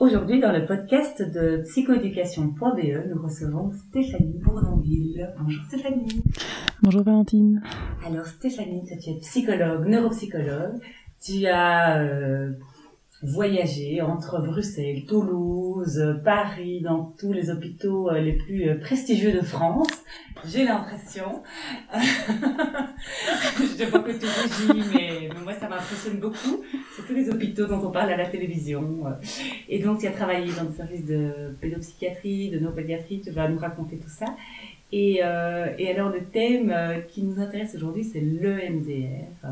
Aujourd'hui, dans le podcast de psychoéducation.be, nous recevons Stéphanie Bourdonville. Bonjour Stéphanie. Bonjour Valentine. Alors Stéphanie, tu es psychologue, neuropsychologue. Tu as euh, voyagé entre Bruxelles, Toulouse, Paris, dans tous les hôpitaux euh, les plus euh, prestigieux de France. J'ai l'impression. Je ne vois que tu rougis, mais, mais moi ça m'impressionne beaucoup. C'est tous les hôpitaux dont on parle à la télévision. Et donc tu as travaillé dans le service de pédopsychiatrie, de neuropédiatrie, tu vas nous raconter tout ça. Et, euh, et, alors le thème euh, qui nous intéresse aujourd'hui, c'est l'EMDR, euh,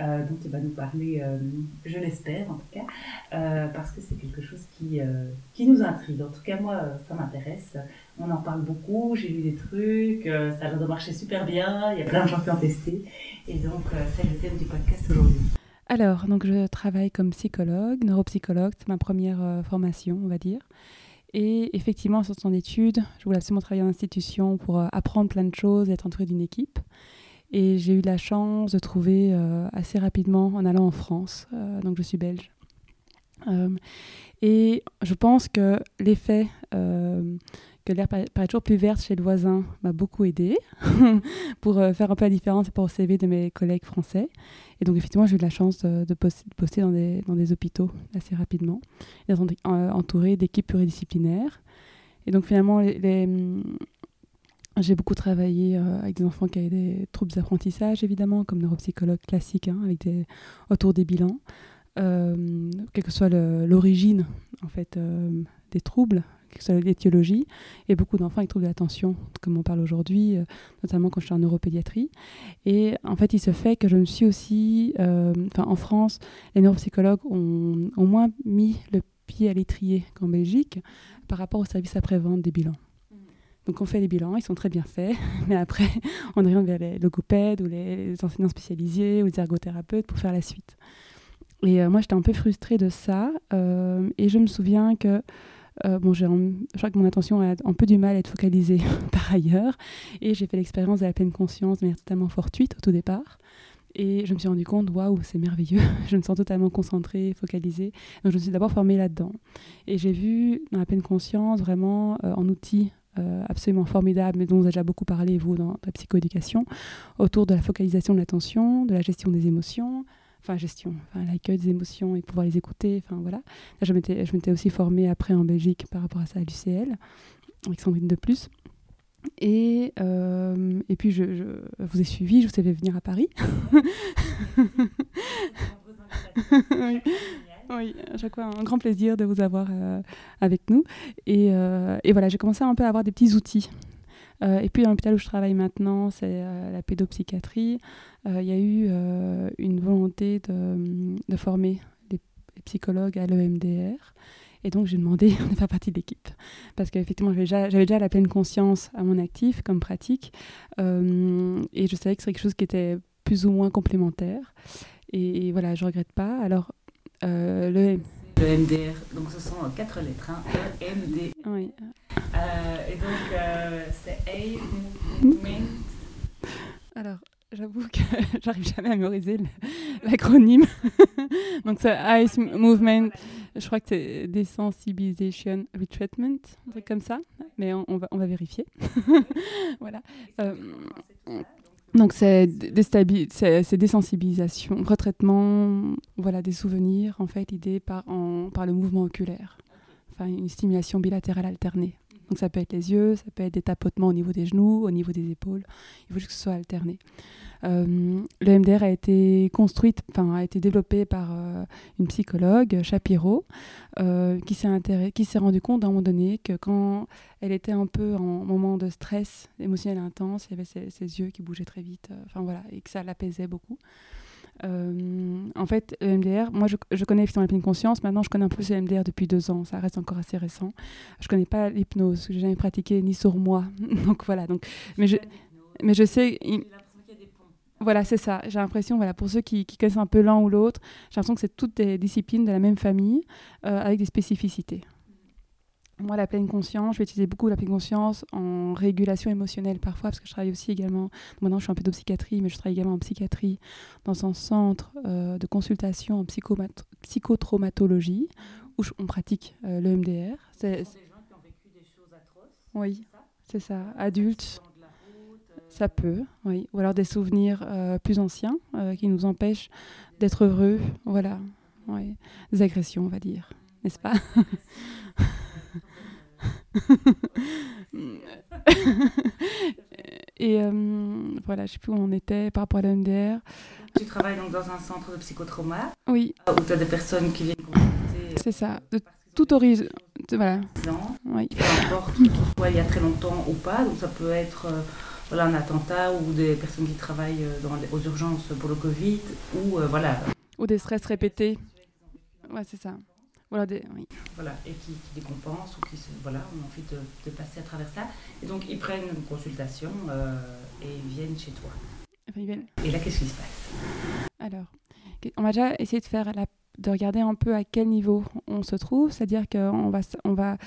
euh, dont tu vas nous parler, je l'espère en tout cas, parce que c'est quelque chose qui, qui nous intrigue. En tout cas, moi, ça m'intéresse. On en parle beaucoup, j'ai lu des trucs, ça a l'air de marcher super bien, il y a plein de gens qui ont testé. Et donc, c'est le thème du podcast aujourd'hui. Alors, donc je travaille comme psychologue, neuropsychologue, c'est ma première formation, on va dire. Et effectivement, en sortant d'études, je voulais absolument travailler en institution pour euh, apprendre plein de choses, être entourée d'une équipe. Et j'ai eu la chance de trouver euh, assez rapidement en allant en France. Euh, donc je suis belge. Et je pense que l'effet que l'air paraît toujours plus verte chez le voisin m'a beaucoup aidé pour euh, faire un peu la différence par au CV de mes collègues français. Et donc, effectivement, j'ai eu la chance de, de, poster, dans, des, hôpitaux assez rapidement, d'être entourée d'équipes pluridisciplinaires. Et donc, finalement, les, j'ai beaucoup travaillé euh, avec des enfants qui avaient des troubles d'apprentissage, évidemment, comme neuropsychologue classique, hein, avec autour des bilans. Euh, quelle que soit l'origine en fait euh, des troubles, l'étiologie, et beaucoup d'enfants avec troubles de l'attention, comme on parle aujourd'hui, euh, notamment quand je suis en neuropédiatrie. Et en fait, il se fait que je me suis aussi, euh, enfin en France, les neuropsychologues ont, ont moins mis le pied à l'étrier qu'en Belgique par rapport au service après-vente des bilans. Donc on fait les bilans, ils sont très bien faits, mais après on oriente vers les logopèdes ou les, les enseignants spécialisés ou les ergothérapeutes pour faire la suite. Et euh, moi, j'étais un peu frustrée de ça. Euh, et je me souviens que, euh, bon, j'ai je crois que mon attention a un peu du mal à être focalisée par ailleurs. Et j'ai fait l'expérience de la pleine conscience de manière totalement fortuite au tout départ. Et je me suis rendu compte, waouh, c'est merveilleux. je me sens totalement concentrée, focalisée. Donc, je me suis d'abord formée là-dedans. Et j'ai vu dans la pleine conscience vraiment euh, en outil euh, absolument formidable, mais dont vous avez déjà beaucoup parlé, vous, dans la psychoéducation, autour de la focalisation de l'attention, de la gestion des émotions, enfin gestion, enfin, l'accueil des émotions et pouvoir les écouter. Enfin voilà. Là, je m'étais, je m'étais aussi formée après en Belgique par rapport à ça à l'UCL, avec Sandrine de plus. Et, euh, et puis je, je, vous ai suivi, je vous ai fait venir à Paris. oui. oui, à chaque fois un grand plaisir de vous avoir euh, avec nous. Et, euh, et voilà, j'ai commencé un peu à avoir des petits outils euh, et puis dans l'hôpital où je travaille maintenant, c'est euh, la pédopsychiatrie. Euh, il y a eu euh, une volonté de, former les, psychologues à l'EMDR. Et donc j'ai demandé de faire partie de l'équipe. Parce qu'effectivement, j'avais déjà, la pleine conscience à mon actif comme pratique. et je savais que c'était quelque chose qui était plus ou moins complémentaire. Et, voilà, je ne regrette pas. Alors, le le MDR. Donc ce sont quatre lettres, hein. E, M, D. Oui. Euh, et donc euh, c'est A Movement. Alors j'avoue que j'arrive jamais à mémoriser l'acronyme. donc c'est Ice Movement. Je crois que c'est Desensibilisation Retreatment, un truc comme ça. Mais on, on, va, on va vérifier. voilà. Euh, donc c'est désensibilisation, retraitement, voilà des souvenirs en fait, idée par, par le mouvement oculaire, enfin une stimulation bilatérale alternée. Donc ça peut être les yeux, ça peut être des tapotements au niveau des genoux, au niveau des épaules. Il faut juste que ce soit alterné. Euh, le MDR a été construite, enfin a été développé par euh, une psychologue, Shapiro, euh, qui s'est qui s'est rendu compte à un moment donné que quand elle était un peu en moment de stress émotionnel intense, il y avait ses, ses yeux qui bougeaient très vite, enfin voilà, et que ça l'apaisait beaucoup. Euh, en fait, le MDR, moi je, je connais effectivement la pleine conscience, maintenant je connais un peu le MDR depuis deux ans, ça reste encore assez récent. Je connais pas l'hypnose, que j'ai jamais pratiqué ni sur moi. donc voilà, donc, mais, je, mais je sais. Voilà, c'est ça. J'ai l'impression, voilà, pour ceux qui, qui connaissent un peu l'un ou l'autre, j'ai l'impression que c'est toutes des disciplines de la même famille euh, avec des spécificités. Moi, la pleine conscience, je vais utiliser beaucoup la pleine conscience en régulation émotionnelle parfois, parce que je travaille aussi également, maintenant je suis un peu de psychiatrie, mais je travaille également en psychiatrie dans un centre euh, de consultation en psychotraumatologie, où on pratique euh, le MDR. C'est des gens qui ont vécu des choses atroces Oui, c'est ça, adultes. Ça peut, oui. Ou alors des souvenirs euh, plus anciens euh, qui nous empêchent d'être heureux. Voilà, oui. Des agressions, on va dire, n'est-ce pas? Et euh, voilà, je ne sais plus où on était par rapport à l'MDR. Tu travailles donc dans un centre de psychotrauma Oui. Où tu as des personnes qui viennent consulter. C'est ça, de tout horizon. Voilà. Oui. Peu importe, soit il y a très longtemps ou pas. Donc ça peut être euh, voilà, un attentat ou des personnes qui travaillent euh, dans les, aux urgences pour le Covid ou euh, voilà. Ou des stress répétés. Ouais, c'est ça. Voilà, des, oui. voilà, et qui, qui décompensent ou qui se, voilà, ont envie de, de, passer à travers ça. Et donc, ils prennent une consultation euh, et ils viennent chez toi. Enfin, ils viennent. Et là, qu'est-ce qui se passe? Alors, on va déjà essayer de faire la, de regarder un peu à quel niveau on se trouve, c'est-à-dire qu'on va, on va,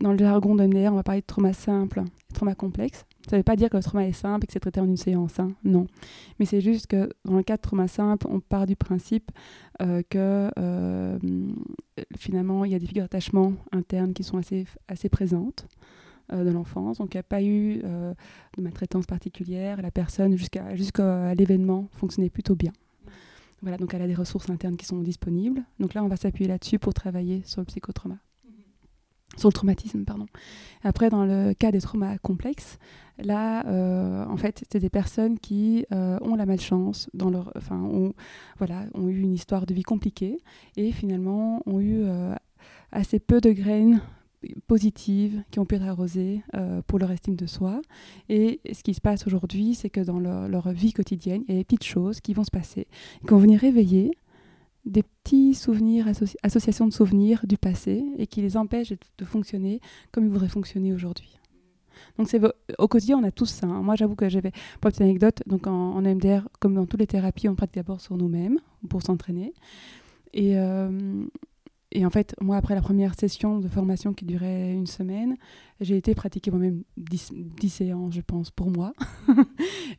dans le jargon de MDR, on va parler de trauma simple et trauma complexe. Ça ne veut pas dire que le trauma est simple et que c'est traité en une séance, hein, non. Mais c'est juste que dans le cas de trauma simple, on part du principe euh, que euh, finalement, il y a des figures d'attachement internes qui sont assez, présentes euh, de l'enfance. Donc, il n'y a pas eu euh, de maltraitance particulière. La personne, jusqu'à l'événement, fonctionnait plutôt bien. Voilà, donc elle a des ressources internes qui sont disponibles. Donc là, on va s'appuyer là-dessus pour travailler sur le psychotrauma sur le traumatisme, pardon. Après, dans le cas des traumas complexes, là, euh, en fait, c'est des personnes qui euh, ont la malchance, dans leur, enfin, ont, voilà, ont eu une histoire de vie compliquée et finalement ont eu euh, assez peu de graines positives qui ont pu être arrosées pour leur estime de soi. Et ce qui se passe aujourd'hui, c'est que dans leur, leur, vie quotidienne, il y a des petites choses qui vont se passer, qui vont venir réveiller des petits souvenirs, associ associations de souvenirs du passé et qui les empêchent de, fonctionner comme ils voudraient fonctionner aujourd'hui. Donc au quotidien, on a tous ça. Hein. Moi, j'avoue que j'avais, pour une petite anecdote, donc en, en, MDR, comme dans toutes les thérapies, on pratique d'abord sur nous-mêmes pour s'entraîner. Et, euh, et en fait, moi, après la première session de formation qui durait une semaine, j'ai été pratiquer moi-même 10, 10, séances, je pense, pour moi.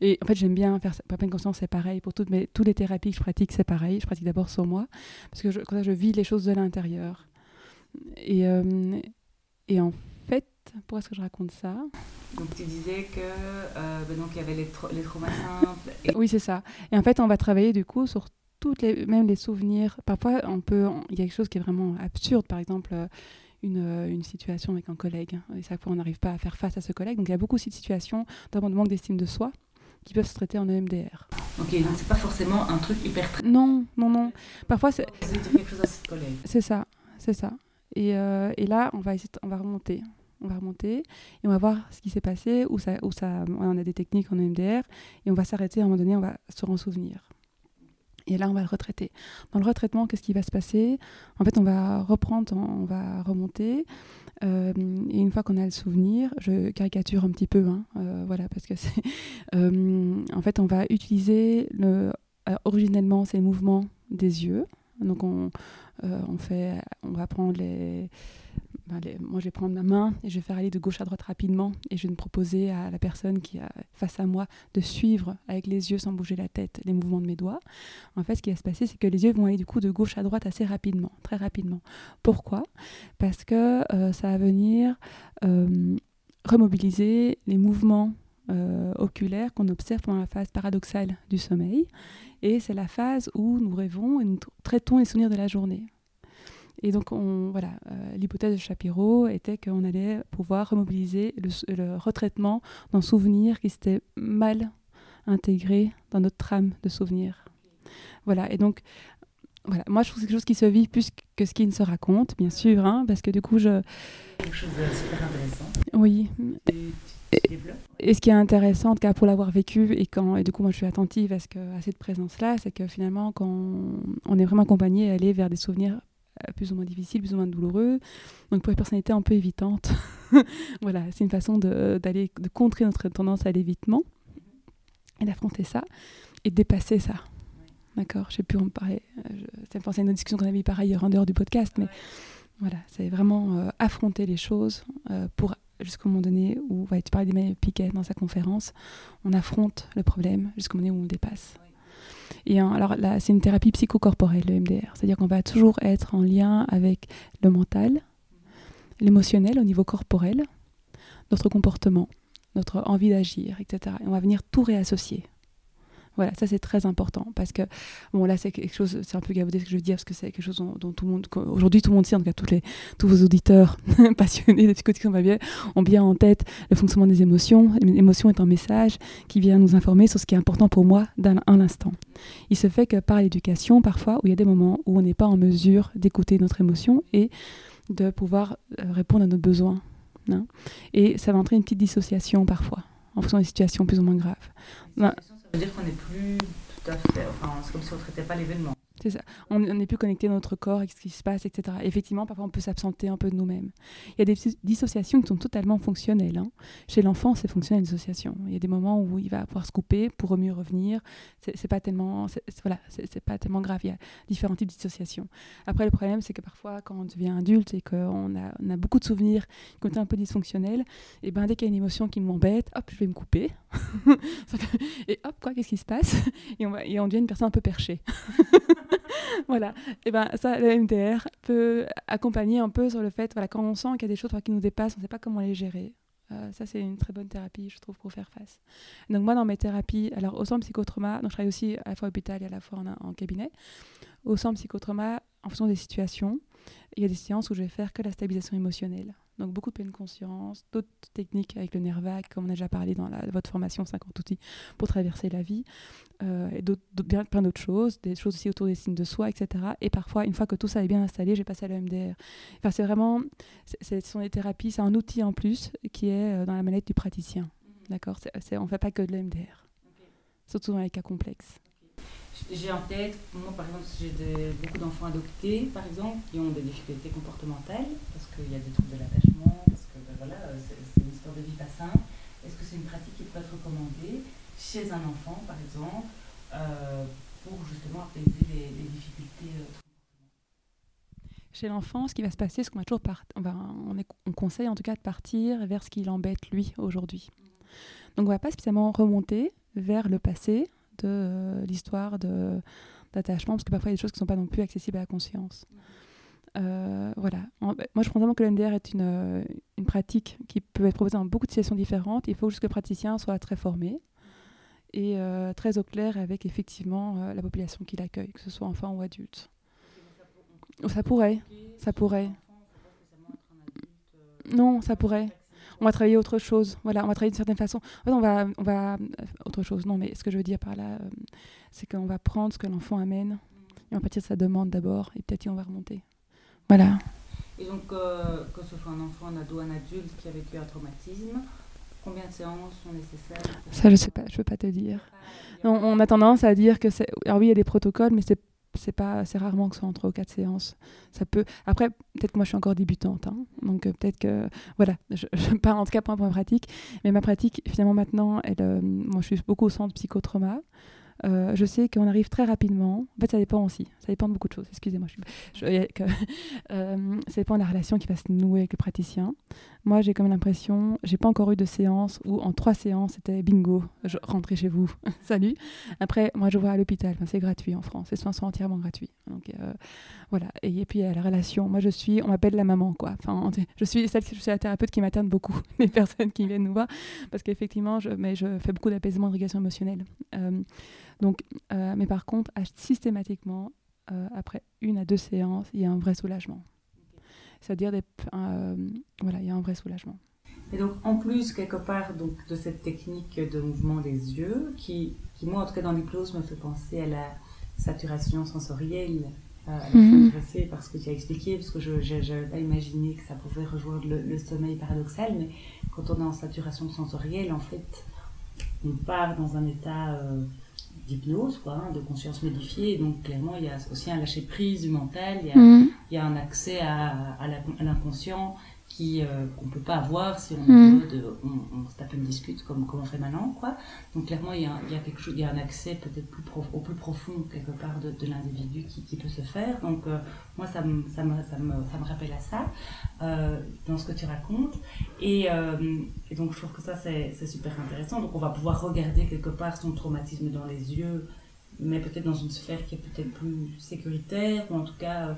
et en fait, j'aime bien faire ça. pleine conscience, c'est pareil. Pour toutes, mes, toutes les thérapies que je pratique, c'est pareil. Je pratique d'abord sur moi, parce que je, comme ça, je vis les choses de l'intérieur. Et, euh, et en fait, pourquoi est-ce que je raconte ça? Donc, tu disais que euh, ben donc, il y avait les, tra les traumas simples. Et... Oui, c'est ça. Et en fait, on va travailler du coup sur toutes les, même les souvenirs. Parfois, on peut, il y a quelque chose qui est vraiment absurde, par exemple une, une situation avec un collègue, et chaque fois on n'arrive pas à faire face à ce collègue. Donc il y a beaucoup aussi de situations, notamment de manque d'estime de soi, qui peuvent se traiter en EMDR. Ok, donc c'est pas forcément un truc hyper. Non, non, non. Parfois c'est. C'est ça, c'est ça. Et, euh, et, là, on va essayer, on va remonter. On va remonter et on va voir ce qui s'est passé, où ça, où ça, on a des techniques en EMDR, et on va s'arrêter à un moment donné, on va se en souvenir. Et là, on va le retraiter. Dans le retraitement, qu'est-ce qui va se passer? En fait, on va reprendre, on va remonter. Euh, et une fois qu'on a le souvenir, je caricature un petit peu, hein, euh, voilà, parce que c'est. Euh, en fait, on va utiliser le, originellement ces mouvements des yeux. Donc, on, on fait, on va prendre les moi je vais prendre ma main et je vais faire aller de gauche à droite rapidement et je vais me proposer à la personne qui est face à moi de suivre avec les yeux sans bouger la tête les mouvements de mes doigts. En fait, ce qui va se passer, c'est que les yeux vont aller du coup de gauche à droite assez rapidement, très rapidement. Pourquoi? Parce que euh, ça va venir euh, remobiliser les mouvements euh, oculaires qu'on observe pendant la phase paradoxale du sommeil. Et c'est la phase où nous rêvons et nous traitons les souvenirs de la journée. Et donc, on, voilà, l'hypothèse de Shapiro était qu'on allait pouvoir remobiliser le, le retraitement d'un souvenir qui s'était mal intégré dans notre trame de souvenirs. Voilà, et donc, voilà, moi je trouve que c'est quelque chose qui se vit plus que ce qui ne se raconte, bien sûr, hein, parce que du coup je... Quelque chose de super intéressant. Oui. Et, et, ce qui est intéressant, en tout cas pour l'avoir vécu, et, quand, et du coup moi je suis attentive à, ce que, à cette présence-là, c'est que finalement quand on, est vraiment accompagné à aller vers des souvenirs euh, plus ou moins difficiles, plus ou moins douloureux, donc pour les personnalités un peu évitantes, voilà, c'est une façon d'aller de, contrer notre tendance à l'évitement et d'affronter ça et de dépasser ça. D'accord? Je sais plus en parler. Euh, ça me pensait à une discussion qu'on avait eu par ailleurs en dehors du podcast, mais voilà, c'est vraiment euh, affronter les choses euh, pour jusqu'au moment donné où tu parlais d'Emmanuel Piquet dans sa conférence, on affronte le problème jusqu'au moment où on le dépasse. Et alors là, c'est une thérapie psychocorporelle, le MDR. C'est-à-dire qu'on va toujours être en lien avec le mental, l'émotionnel au niveau corporel, notre comportement, notre envie d'agir, etc. Et on va venir tout réassocier. Voilà, ça c'est très important parce que, bon là c'est quelque chose, c'est un peu gabaudé ce que je veux dire parce que c'est quelque chose dont, tout le monde, aujourd'hui tout le monde sait, en tout cas tous, les, tous vos auditeurs passionnés de psychotique va bien, ont bien en tête le fonctionnement des émotions. L'émotion est un message qui vient nous informer sur ce qui est important pour moi dans un instant. Il se fait que par l'éducation, parfois, où il y a des moments où on n'est pas en mesure d'écouter notre émotion et de pouvoir euh, répondre à nos besoins. Hein. Et ça va entraîner une petite dissociation parfois, en fonction des situations plus ou moins graves. Ben, veut dire qu'on n'est plus tout à fait. Enfin, c'est comme si on ne traitait pas l'événement. On n'est plus connecté à notre corps, avec ce qui se passe, etc. effectivement, parfois, on peut s'absenter un peu de nous-mêmes. Il y a des dissociations qui sont totalement fonctionnelles. Hein. Chez l'enfant, c'est fonctionnel, une dissociation. Il y a des moments où il va pouvoir se couper pour mieux revenir. C'est pas tellement, voilà, c'est pas tellement grave. Il y a différents types de dissociations. Après, le problème, c'est que parfois, quand on devient adulte et qu'on a, beaucoup de souvenirs qui ont été un peu dysfonctionnels, et ben dès qu'il y a une émotion qui m'embête, hop, je vais me couper. et hop, quoi, qu'est-ce qui se passe? Et on, et on devient une personne un peu perchée. voilà. Et ben ça, le MDR peut accompagner un peu sur le fait, voilà, quand on sent qu'il y a des choses qui nous dépassent, on ne sait pas comment les gérer. Euh, ça, c'est une très bonne thérapie, je trouve, pour faire face. Donc moi, dans mes thérapies, alors au centre psychotrauma, donc je travaille aussi à la fois à l'hôpital et à la fois en, en cabinet. Au centre psychotrauma, en fonction des situations, il y a des séances où je vais faire que la stabilisation émotionnelle. Donc beaucoup de pleine conscience, d'autres techniques avec le nerf vague, comme on a déjà parlé dans la, votre formation 50 outils pour traverser la vie, euh, et d'autres, plein d'autres choses, des choses aussi autour des signes de soi, etc. Et parfois, une fois que tout ça est bien installé, j'ai passé à l'EMDR. Enfin, c'est vraiment, ce sont des thérapies, c'est un outil en plus qui est euh, dans la manette du praticien. Mhm. D'accord? C'est, On ne fait pas que de l'EMDR, surtout dans les cas complexes. J'ai en tête, moi par exemple, j'ai beaucoup d'enfants adoptés, par exemple, qui ont des difficultés comportementales, parce qu'il y a des troubles de l'attachement, parce que ben voilà, c'est une histoire de vie pas simple. Est-ce que c'est une pratique qui peut être recommandée chez un enfant, par exemple, euh, pour justement apaiser les, difficultés euh, chez l'enfant, ce qui va se passer, c'est qu'on va toujours on, va, on, est, on, conseille en tout cas de partir vers ce qui l'embête lui aujourd'hui. Mmh. Donc on va pas spécialement remonter vers le passé, de euh, l'histoire d'attachement, parce que parfois il y a des choses qui ne sont pas non plus accessibles à la conscience. Euh, voilà. moi, je pense vraiment que le MDR est une, euh, une, pratique qui peut être proposée dans beaucoup de situations différentes. Il faut juste que le praticien soit très formé et très au clair avec effectivement la population qui l'accueille, que ce soit enfant ou adulte. Ça pourrait, ça pourrait. Non, ça pourrait on va travailler autre chose. Voilà, on va travailler d'une certaine façon. En fait, on va, on va autre chose. Non, mais ce que je veux dire par là, euh, c'est qu'on va prendre ce que l'enfant amène et on va partir de sa demande d'abord et peut-être on va remonter. Voilà. Et donc, euh, que ce soit un enfant, un ado, un adulte qui a vécu un traumatisme, combien de séances sont nécessaires? Ça, je sais pas, je peux pas te dire. Non, on a tendance à dire que c'est. Alors oui, il y a des protocoles, mais c'est c'est pas c'est rarement que ce soit en ou quatre séances. Ça peut après peut-être que moi je suis encore débutante hein. donc euh, peut-être que voilà je, je pars en tout cas pour ma pratique. Mais ma pratique finalement maintenant elle euh, moi je suis beaucoup au centre psychotrauma euh, je sais qu'on arrive très rapidement. En fait, ça dépend aussi. Ça dépend de beaucoup de choses. Excusez-moi. Je, euh, ça dépend de la relation qui va se nouer avec le praticien. Moi, j'ai comme l'impression, j'ai pas encore eu de séance où en trois séances, c'était bingo, je rentrais chez vous, salut. Après, moi, je vois à l'hôpital. c'est gratuit en France. Les soins sont entièrement gratuits. Donc, euh, voilà. Et, puis, il y a la relation. Moi, je suis, on m'appelle la maman, quoi. Enfin, je suis celle, je suis la thérapeute qui materne beaucoup les personnes qui viennent nous voir parce qu'effectivement, je, mais je fais beaucoup d'apaisement, de régulation émotionnelle. Donc, euh, mais par contre, systématiquement, euh, après une à deux séances, il y a un vrai soulagement. c'est-à-dire des, voilà, il y a un vrai soulagement. Et donc, en plus, quelque part donc, de cette technique de mouvement des yeux, qui, qui moi, en tout cas dans l'hypnose, me fait penser à la saturation sensorielle euh, mhm. parce que tu as expliqué, parce que je n'avais pas imaginé que ça pouvait rejoindre le, sommeil paradoxal, mais quand on est en saturation sensorielle, en fait, on part dans un état euh, d'hypnose, quoi, hein, de conscience modifiée, donc clairement, il y a aussi un lâcher-prise du mental, il y a, il y a un accès à, à l'inconscient, qui euh, qu'on peut pas avoir si on, mm. on, se tape une dispute comme, comme on fait maintenant quoi. Donc clairement il y a, il y a quelque chose il y a un accès peut-être plus au plus profond quelque part de, de l'individu qui, qui, peut se faire. Donc euh, moi ça me, ça me, ça me ça me rappelle à ça euh, dans ce que tu racontes. Et, euh, et donc je trouve que ça c'est super intéressant. Donc on va pouvoir regarder quelque part son traumatisme dans les yeux mais peut-être dans une sphère qui est peut-être plus sécuritaire ou en tout cas euh,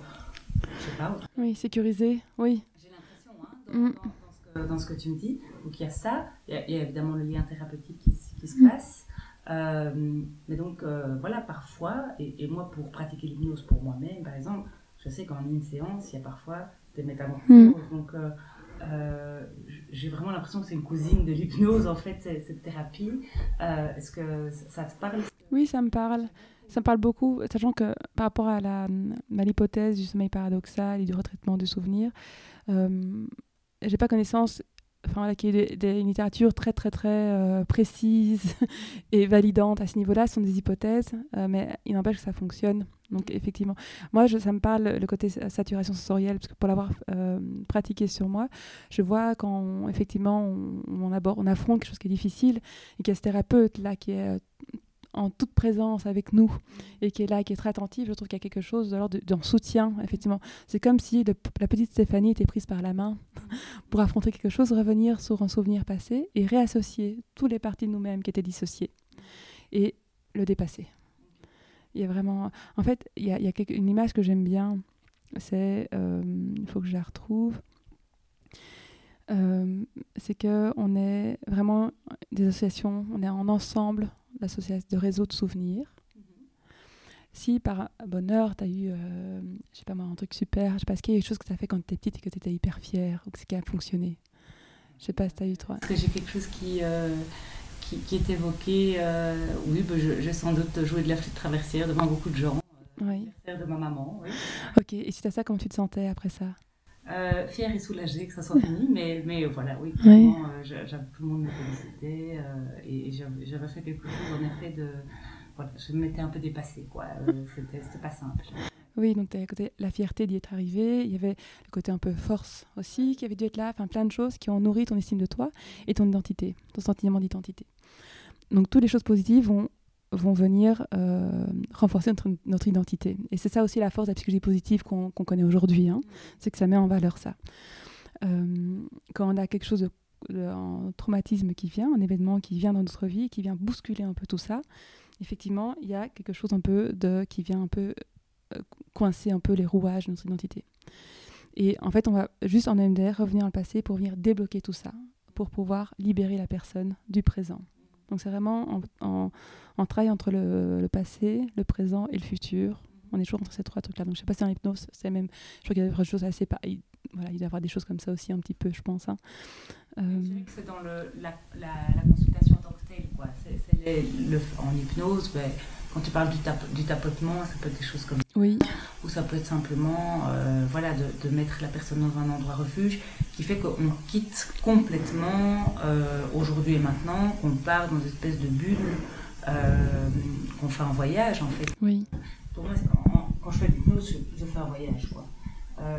je sais pas oui sécurisé oui Mm. dans, ce que, tu me dis. Donc il y a ça, il y a, évidemment le lien thérapeutique qui, se mm. passe. Euh, mais donc euh, voilà, parfois, et, moi pour pratiquer l'hypnose pour moi-même, par exemple, je sais qu'en une séance, il y a parfois des métamorphoses. Mm. Donc euh, j'ai vraiment l'impression que c'est une cousine de l'hypnose en fait, cette, thérapie. Est-ce que ça, te parle? Oui, ça me parle. Ça me parle beaucoup, sachant que par rapport à l'hypothèse du sommeil paradoxal et du retraitement du souvenir, j'ai pas connaissance enfin voilà, ait des, une littérature très très très euh, précise et validante à ce niveau-là, sont des hypothèses, euh, mais il n'empêche que ça fonctionne. Donc effectivement, moi ça me parle le côté saturation sensorielle, parce que pour l'avoir euh, pratiqué sur moi, je vois quand effectivement on, on, aborde, on affronte quelque chose qui est difficile et qu'il y a ce thérapeute là qui est en toute présence avec nous et qui est là, qui est très attentive, je trouve qu'il y a quelque chose de soutien, effectivement. C'est comme si la petite Stéphanie était prise par la main pour affronter quelque chose, revenir sur un souvenir passé et réassocier toutes les parties de nous-mêmes qui étaient dissociées et le dépasser. Il y a vraiment. En fait, il y a, une image que j'aime bien, c'est. Euh, il faut que je la retrouve. Euh, c'est qu'on est vraiment des associations, on est en ensemble, l'association de réseau de souvenirs. Mhm. Si par bonheur, tu as eu, euh, je sais pas moi, un truc super, je sais pas, ce qu'il y a quelque chose que tu as fait quand tu étais petite et que tu étais hyper fière, ou que ce qui a fonctionné? Je sais pas si tu as eu toi. Est-ce que j'ai quelque chose qui, euh, qui, est évoqué euh, Oui, bah, j'ai sans doute joué de la flûte traversière devant beaucoup de gens. Oui. de ma maman, oui. Ok, et c'est à ça, comment tu te sentais après ça? Euh, fière et soulagée que ça soit fini, mais, mais voilà, oui, vraiment, euh, tout le monde me félicitait euh, et j'avais fait quelque chose en effet de. Voilà, je m'étais un peu dépassée, quoi. Euh, c'était pas simple. Oui, donc tu avais côté la fierté d'y être arrivé, il y avait le côté un peu force aussi qui avait dû être là, enfin plein de choses qui ont nourri ton estime de toi et ton identité, ton sentiment d'identité. Donc toutes les choses positives vont vont venir euh, renforcer notre, notre, identité. Et c'est ça aussi la force de la psychologie positive qu'on connaît aujourd'hui, hein. c'est que ça met en valeur ça. Euh, quand on a quelque chose de, un traumatisme qui vient, un événement qui vient dans notre vie, qui vient bousculer un peu tout ça, effectivement, il y a quelque chose un peu de qui vient un peu euh, coincer un peu les rouages de notre identité. Et en fait, on va juste en MDR revenir dans le passé pour venir débloquer tout ça, pour pouvoir libérer la personne du présent. Donc c'est vraiment en, en, travail entre le, passé, le présent et le futur. On est toujours entre ces trois trucs-là. Donc je sais pas si en hypnose, c'est même. Je crois qu'il y a des choses assez. pareilles. voilà, il doit y avoir des choses comme ça aussi un petit peu, je pense. Hein. Euh... que c'est dans le, la, la, consultation en tant que telle. Quoi. C'est, le, en hypnose, ben, quand tu parles du, du, tapotement, ça peut être des choses comme ça. Oui. Ou ça peut être simplement euh, voilà, de, de, mettre la personne dans un endroit refuge qui fait qu'on quitte complètement euh, aujourd'hui et maintenant, qu'on part dans une espèce de bulle, euh, qu'on fait un voyage en fait. Oui. Pour moi, quand, je fais l'hypnose, je, je, fais un voyage. quoi.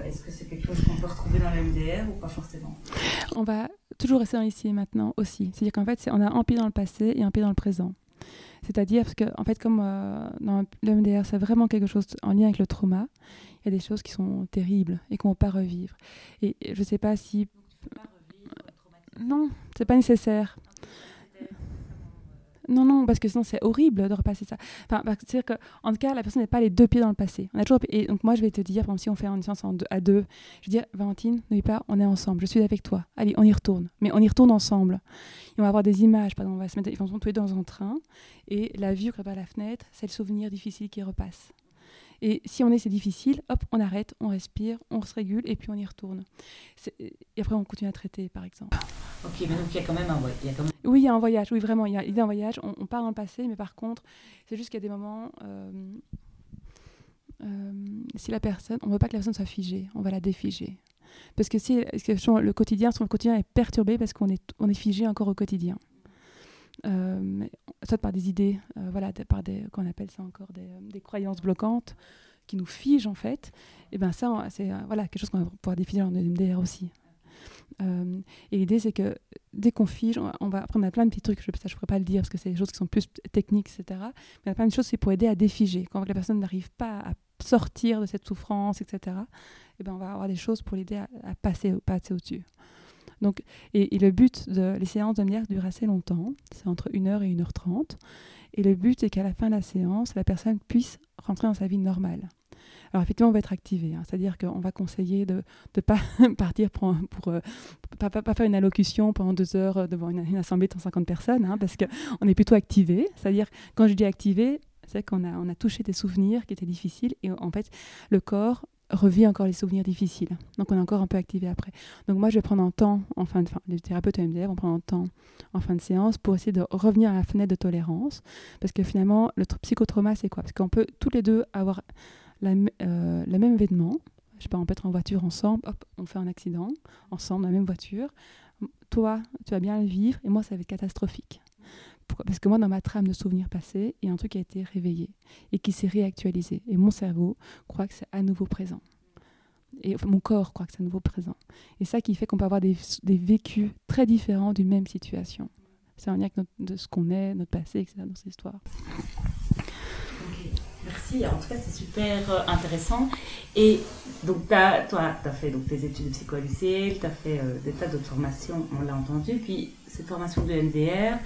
Est-ce que c'est quelque chose qu'on peut retrouver dans le MDR ou pas forcément? On va toujours rester dans ici et maintenant aussi. C'est-à-dire qu'en fait, on a un pied dans le passé et un pied dans le présent. C'est-à-dire, parce que, en fait, comme euh, dans le MDR, c'est vraiment quelque chose en lien avec le trauma, il y a des choses qui sont terribles et qu'on ne peut pas revivre. Et, je ne sais pas si. Non, c'est pas nécessaire. Non, non, parce que sinon c'est horrible de repasser ça. Enfin, c'est-à-dire qu'en tout cas, la personne n'est pas les deux pieds dans le passé. On a toujours... Et donc moi, je vais te dire, exemple, si on fait une séance à deux, je vais dire, Valentine, n'oublie pas, on est ensemble, je suis avec toi. Allez, on y retourne. Mais on y retourne ensemble. Et on va avoir des images, par exemple, on va se mettre, ils vont tous les dans un train, et la vue par la fenêtre, c'est le souvenir difficile qui repasse. Et si on est, c'est difficile, hop, on arrête, on respire, on se régule et puis on y retourne. Et après, on continue à traiter, par exemple. Ok, mais donc il y a quand même un, voyage. Oui, il y a un voyage, oui, vraiment, il y a, un voyage. On, part dans le passé, mais par contre, c'est juste qu'il y a des moments. Euh, euh, si la personne, on ne veut pas que la personne soit figée, on va la défiger. Parce que si le quotidien, le quotidien est perturbé parce qu'on est, on est figé encore au quotidien. Euh, soit par des idées, euh, voilà, par des, qu'on appelle ça encore des, des, croyances bloquantes qui nous figent en fait. Et ben ça, c'est voilà quelque chose qu'on va pouvoir définir en MDR aussi. et l'idée, c'est que dès qu'on fige, on va, après, on a plein de petits trucs, je ne pourrais pas le dire parce que c'est des choses qui sont plus techniques, etc. Mais y a plein de choses qui pour aider à défiger. Quand la personne n'arrive pas à sortir de cette souffrance, etc., et ben on va avoir des choses pour l'aider à, passer au-dessus. Donc, et, le but de les séances durent assez longtemps, c'est entre 1h et 1h30. Et le but, c'est qu'à la fin de la séance, la personne puisse rentrer dans sa vie normale. Alors effectivement, on va être activé, hein. c'est-à-dire qu'on va conseiller de ne pas partir pour, euh, pas, pas, faire une allocution pendant deux heures devant une, assemblée de 150 personnes, hein, parce qu'on est plutôt activé. C'est-à-dire, quand je dis activé, c'est qu'on a, on a touché des souvenirs qui étaient difficiles et en fait, le corps revit encore les souvenirs difficiles. Donc on est encore un peu activé après. Donc moi je vais prendre un temps en fin de enfin, les thérapeutes MDR vont prendre un temps en fin de séance pour essayer de revenir à la fenêtre de tolérance parce que finalement le psychotrauma c'est quoi? Parce qu'on peut tous les deux avoir la, euh, le même événement. Je sais pas, on peut être en voiture ensemble, hop, on fait un accident ensemble la même voiture. Toi, tu vas bien le vivre et moi ça va être catastrophique. Parce que moi, dans ma trame de souvenirs passés, il y a un truc qui a été réveillé et qui s'est réactualisé. Et mon cerveau croit que c'est à nouveau présent. Et mon corps croit que c'est à nouveau présent. Et ça qui fait qu'on peut avoir des, vécus très différents d'une même situation. C'est un lien avec de ce qu'on est, notre passé, etc. dans histoire. Merci, en tout cas c'est super euh, intéressant. Et donc as, toi, tu as fait donc, tes études de psycho tu as fait euh, des tas d'autres formations, on l'a entendu. Puis cette formation de NDR,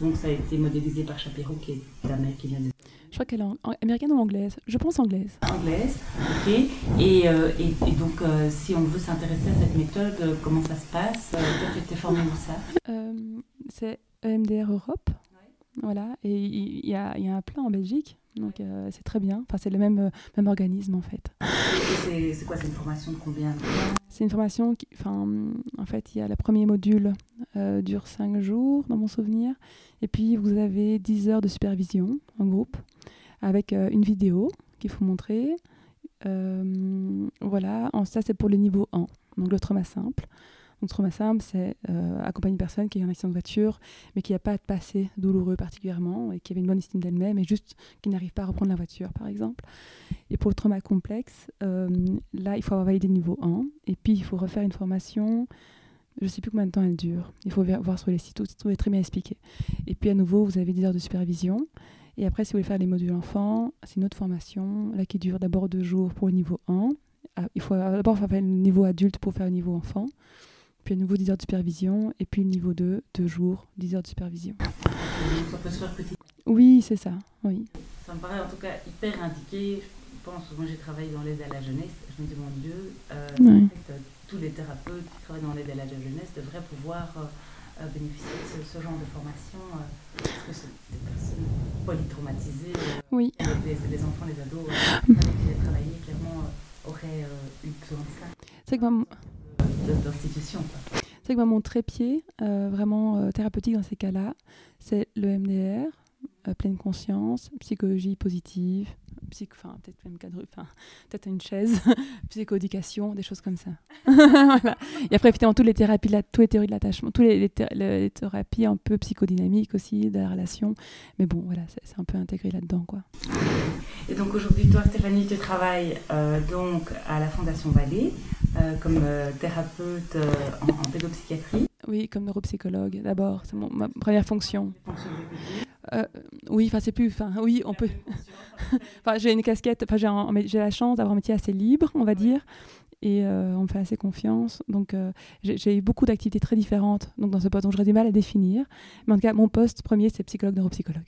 donc ça a été modélisé par Shapiro, qui est la mère qui vient de... Je crois qu'elle est américaine ou anglaise? Je pense anglaise. Anglaise, ok. Et, euh, et, donc, si on veut s'intéresser à cette méthode, comment ça se passe? Toi, tu étais formée où ça? C'est EMDR Europe. Voilà, et il y, a, y, a un plan en Belgique donc euh, c'est très bien. Enfin, c'est le même, euh, même organisme en fait. C'est quoi C'est une formation de combien C'est une formation qui. Enfin, en fait, il y a le premier module euh, dure 5 jours dans mon souvenir. Et puis vous avez 10 heures de supervision en groupe avec une vidéo qu'il faut montrer. voilà, ça c'est pour le niveau 1, donc le trauma simple. Donc trauma simple, c'est euh, accompagner une personne qui a eu un accident de voiture, mais qui n'a pas de passé douloureux particulièrement, et qui avait une bonne estime d'elle-même, et juste qui n'arrive pas à reprendre la voiture, par exemple. Et pour le trauma complexe, euh, là, il faut avoir validé niveau 1, et puis il faut refaire une formation. Je ne sais plus combien de temps elle dure. Il faut voir sur les sites, tout est très bien expliqué. Et puis à nouveau, vous avez 10 heures de supervision. Et après, si vous voulez faire les modules enfants, c'est une autre formation, là qui dure d'abord deux jours pour le niveau 1. Ah, il faut d'abord faire le niveau adulte pour faire le niveau enfant puis à nouveau 10 heures de supervision, et puis le niveau 2, 2 jours, 10 heures de supervision. Ça peut se faire petit. Oui, c'est ça, oui. Ça me paraît en tout cas hyper indiqué. Je pense, moi j'ai travaillé dans l'aide à la jeunesse, je me dis mon Dieu, euh, en fait, tous les thérapeutes qui travaillent dans l'aide à la jeunesse devraient pouvoir euh, euh, bénéficier de ce, genre de formation, parce que c'est des personnes polytraumatisées, oui. les, les, enfants, les ados avec qui j'ai travaillé, clairement auraient eu besoin de ça. C'est que d'institution. C'est que mon trépied, euh, vraiment euh, thérapeutique dans ces cas-là, c'est le MDR, euh, pleine conscience, psychologie positive, enfin, peut-être même cadre, enfin, peut-être une chaise, psychoéducation, des choses comme ça. voilà. Et après, évidemment, toutes les thérapies, là, toutes les théories de l'attachement, toutes les, les, thérapies un peu psychodynamiques aussi, de la relation. Mais bon, voilà, c'est un peu intégré là-dedans, quoi. Et donc aujourd'hui, toi, Stéphanie, tu travailles donc à la Fondation Vallée. Euh, comme euh, thérapeute euh, en, pédopsychiatrie. Oui, comme neuropsychologue d'abord, c'est ma première fonction. oui, enfin c'est plus, enfin oui, on peut. enfin j'ai une casquette, enfin j'ai la chance d'avoir un métier assez libre, on va dire, et on me fait assez confiance. Donc j'ai eu beaucoup d'activités très différentes donc dans ce poste, donc j'aurais du mal à définir. Mais en tout cas, mon poste premier c'est psychologue neuropsychologue.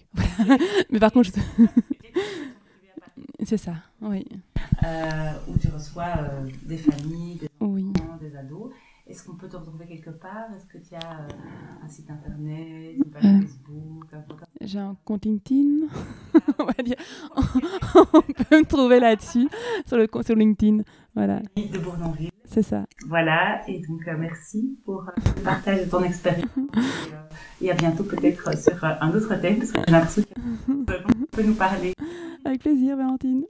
Mais par contre, je... c'est ça, oui. Euh, où tu reçois euh, des familles, des enfants, des ados. Est-ce qu'on peut te retrouver quelque part? Est-ce que tu as euh, un site internet, une page Facebook J'ai un compte LinkedIn. on va dire. on peut me trouver là-dessus, sur, le, sur LinkedIn. Voilà. De Bournonville. C'est ça. Voilà, et donc euh, merci pour euh, le partage de ton expérience. Et, euh, et à bientôt peut-être sur euh, un autre thème, parce que j'ai l'impression que tu peux nous parler. Avec plaisir, Valentine.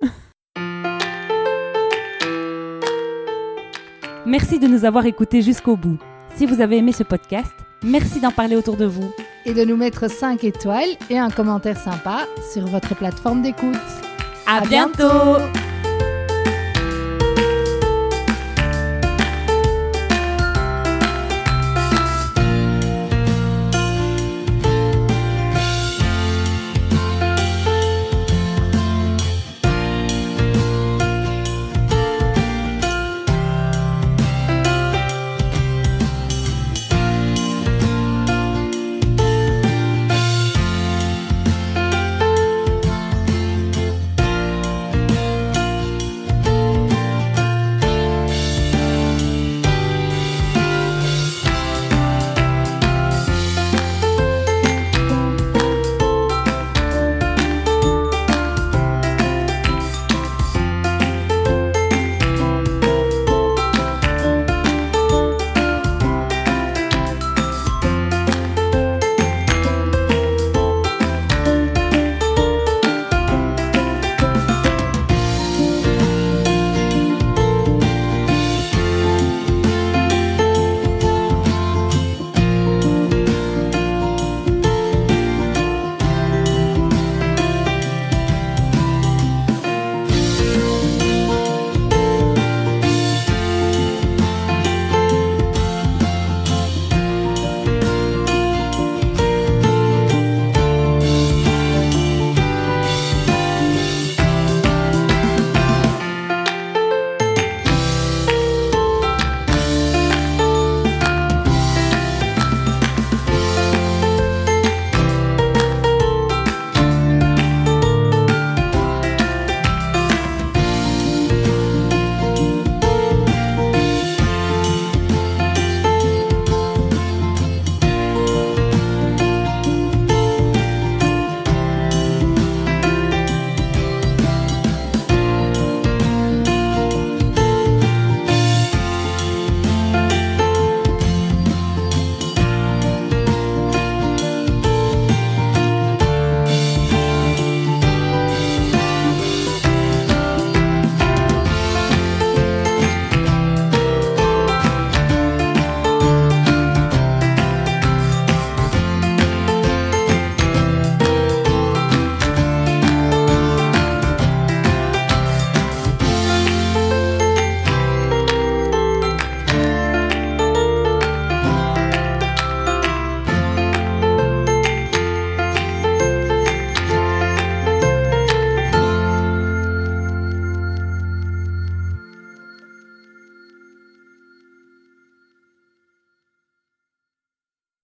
Merci de nous avoir écoutés jusqu'au bout. Si vous avez aimé ce podcast, merci d'en parler autour de vous. Et de nous mettre 5 étoiles et un commentaire sympa sur votre plateforme d'écoute. À, bientôt